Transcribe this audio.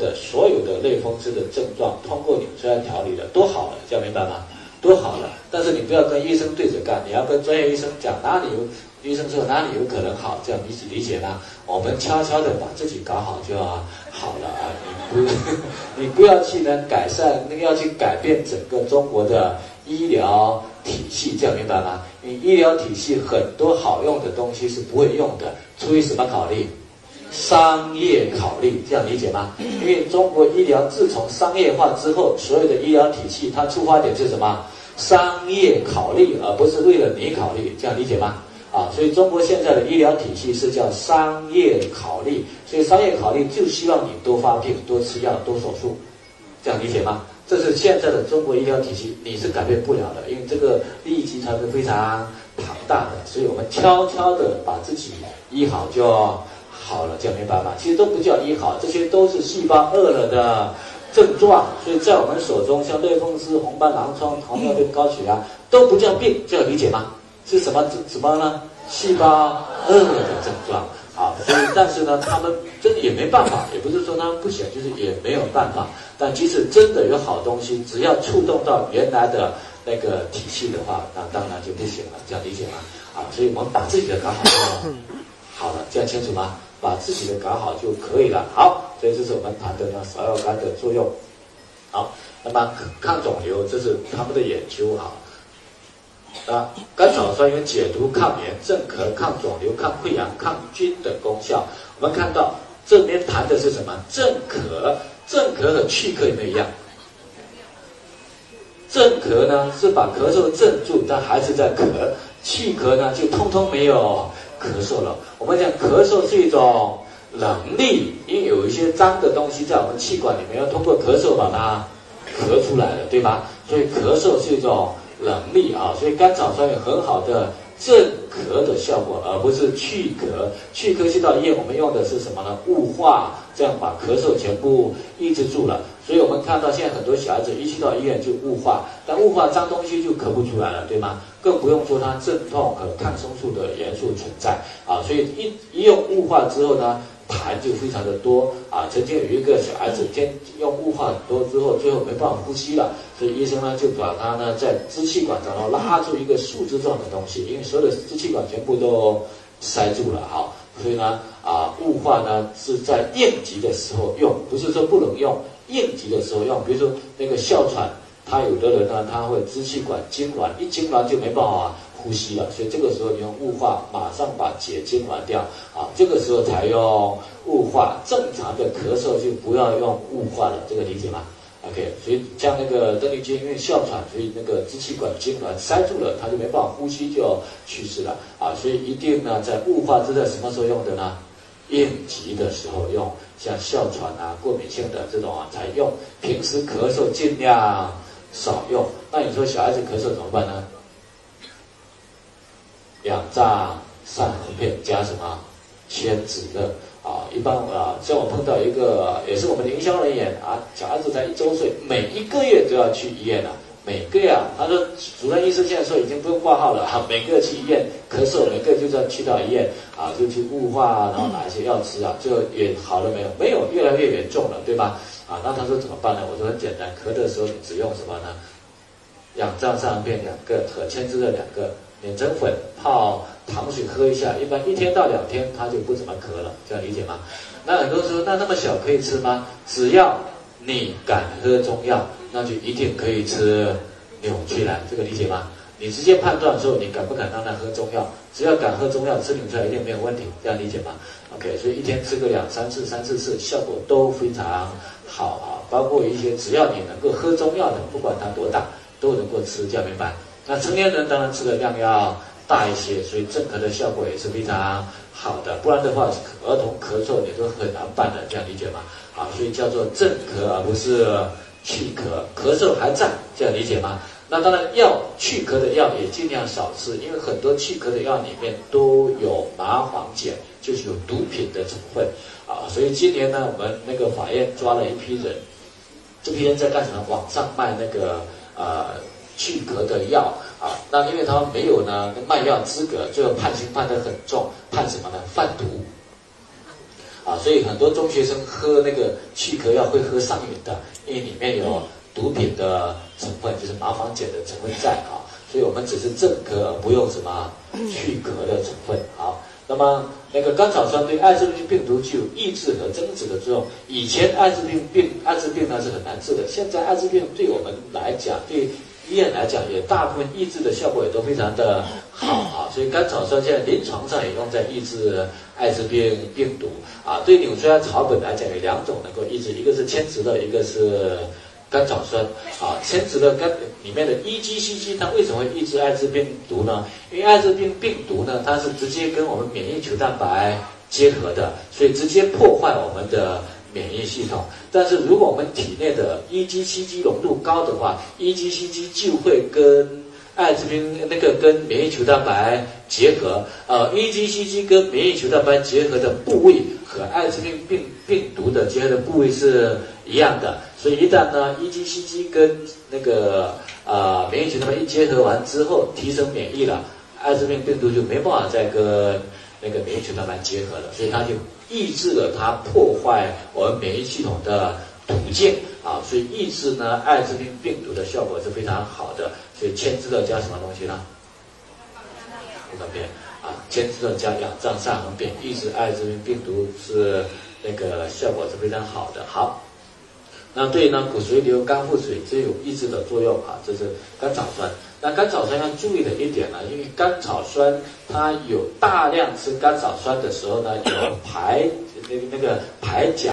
的所有的类风湿的症状，通过纽崔莱调理的都好了，这样明白吗？都好了。但是你不要跟医生对着干，你要跟专业医生讲哪里有。医生说哪里有可能好？这样理解理解吗？我们悄悄的把自己搞好就好了啊！你不 你不要去呢改善，那个要去改变整个中国的医疗体系，这样明白吗？你医疗体系很多好用的东西是不会用的，出于什么考虑？商业考虑，这样理解吗？因为中国医疗自从商业化之后，所有的医疗体系它出发点是什么？商业考虑，而不是为了你考虑，这样理解吗？啊，所以中国现在的医疗体系是叫商业考虑，所以商业考虑就希望你多发病、多吃药、多手术，这样理解吗？这是现在的中国医疗体系，你是改变不了的，因为这个利益集团是非常庞大的，所以我们悄悄的把自己医好就好了，这样明白吗？其实都不叫医好，这些都是细胞饿了的症状，所以在我们手中，像类风湿、红斑狼疮、糖尿病、高血压都不叫病，这样理解吗？是什么什么呢？细胞饿了的症状啊，所以但是呢，他们真的也没办法，也不是说他们不行，就是也没有办法。但即使真的有好东西，只要触动到原来的那个体系的话，那当然就不行了，这样理解吗？啊，所以我们把自己的搞好就好了，这样清楚吗？把自己的搞好就可以了。好，所以这是我们谈的呢芍药干的作用。好，那么抗肿瘤，这是他们的研究啊。啊，甘草酸有解毒、抗炎、镇咳、抗肿瘤、抗溃疡、抗菌的功效。我们看到这边谈的是什么？镇咳，镇咳和去咳有没有一样？镇咳呢是把咳嗽镇住，但还是在咳；去咳呢就通通没有咳嗽了。我们讲咳嗽是一种能力，因为有一些脏的东西在我们气管里面，要通过咳嗽把它咳出来了，对吧？所以咳嗽是一种。能力啊，所以甘草酸有很好的镇咳的效果，而不是去咳。去咳去到医院，我们用的是什么呢？雾化，这样把咳嗽全部抑制住了。所以我们看到现在很多小孩子一去到医院就雾化，但雾化脏东西就咳不出来了，对吗？更不用说它镇痛和抗生素的元素存在啊。所以一一用雾化之后呢？痰就非常的多啊！曾经有一个小孩子，先用雾化很多之后，最后没办法呼吸了，所以医生呢就把他呢在支气管然后拉出一个树枝状的东西，因为所有的支气管全部都塞住了哈，所以呢啊雾化呢是在应急的时候用，不是说不能用，应急的时候用。比如说那个哮喘，他有的人呢他会支气管痉挛，一痉挛就没办法。呼吸了，所以这个时候你用雾化，马上把结晶完掉啊！这个时候才用雾化，正常的咳嗽就不要用雾化了，这个理解吗？OK，所以像那个邓丽君因为哮喘，所以那个支气管痉挛塞住了，他就没办法呼吸，就去世了啊！所以一定呢，在雾化是在什么时候用的呢？应急的时候用，像哮喘啊、过敏性的这种啊才用，平时咳嗽尽量少用。那你说小孩子咳嗽怎么办呢？两丈散红片加什么千子乐啊？一般啊，像我碰到一个也是我们营销人员啊，小孩子才一周岁，每一个月都要去医院了。每个月，啊说主任医生现在说已经不用挂号了哈，每个去医院咳嗽，每个月就要去到医院啊，就去雾化，然后拿一些药吃啊，就也好了没有？没有，越来越严重了，对吧？啊，那他说怎么办呢？我说很简单，咳的时候你只用什么呢？两丈散红片两个和牵制的两个。碾成粉泡糖水喝一下，一般一天到两天他就不怎么咳了，这样理解吗？那很多人说那那么小可以吃吗？只要你敢喝中药，那就一定可以吃扭曲来，这个理解吗？你直接判断说你敢不敢让他喝中药，只要敢喝中药吃纽崔莱一定没有问题，这样理解吗？OK，所以一天吃个两三次、三四次，效果都非常好啊。包括一些只要你能够喝中药的，不管他多大，都能够吃，这样明白？那成年人当然吃的量要大一些，所以镇咳的效果也是非常好的。不然的话，儿童咳嗽你都很难办的，这样理解吗？啊，所以叫做镇咳而不是去咳，咳嗽还在，这样理解吗？那当然药去咳的药也尽量少吃，因为很多去咳的药里面都有麻黄碱，就是有毒品的成分啊。所以今年呢，我们那个法院抓了一批人，这批人在干什么？网上卖那个呃。去咳的药啊，那因为他们没有呢卖药资格，最后判刑判得很重，判什么呢？贩毒。啊，啊，所以很多中学生喝那个去壳药会喝上瘾的，因为里面有毒品的成分，就是麻黄碱的成分在啊，所以我们只是镇咳而不用什么去壳的成分。好，那么那个甘草酸对艾滋病病毒具有抑制和增殖的作用。以前艾滋病病艾滋病呢是很难治的，现在艾滋病对我们来讲对。医院来讲，也大部分抑制的效果也都非常的好啊，所以甘草酸现在临床上也用在抑制艾滋病病毒啊。对纽崔莱草本来讲，有两种能够抑制，一个是千植乐，一个是甘草酸啊。千植乐甘里面的 EGCG，它为什么会抑制艾滋病毒呢？因为艾滋病病毒呢，它是直接跟我们免疫球蛋白结合的，所以直接破坏我们的。免疫系统，但是如果我们体内的 EGCG 浓度高的话，EGCG 就会跟艾滋病那个跟免疫球蛋白结合，呃，EGCG 跟免疫球蛋白结合的部位和艾滋病病病毒的结合的部位是一样的，所以一旦呢 EGCG 跟那个呃免疫球蛋白一结合完之后，提升免疫了，艾滋病病毒就没办法再跟那个免疫球蛋白结合了，所以它就。抑制了它破坏我们免疫系统的途径啊，所以抑制呢艾滋病病毒的效果是非常好的。所以千字乐加什么东西呢？不方便啊，千字乐加氧藏上横扁，抑制艾滋病病毒是那个效果是非常好的。好，那对呢骨髓瘤、肝腹水这有抑制的作用啊，这是甘草酸。那甘草酸要注意的一点呢，因为甘草酸它有大量吃甘草酸的时候呢，有排那那个排钾。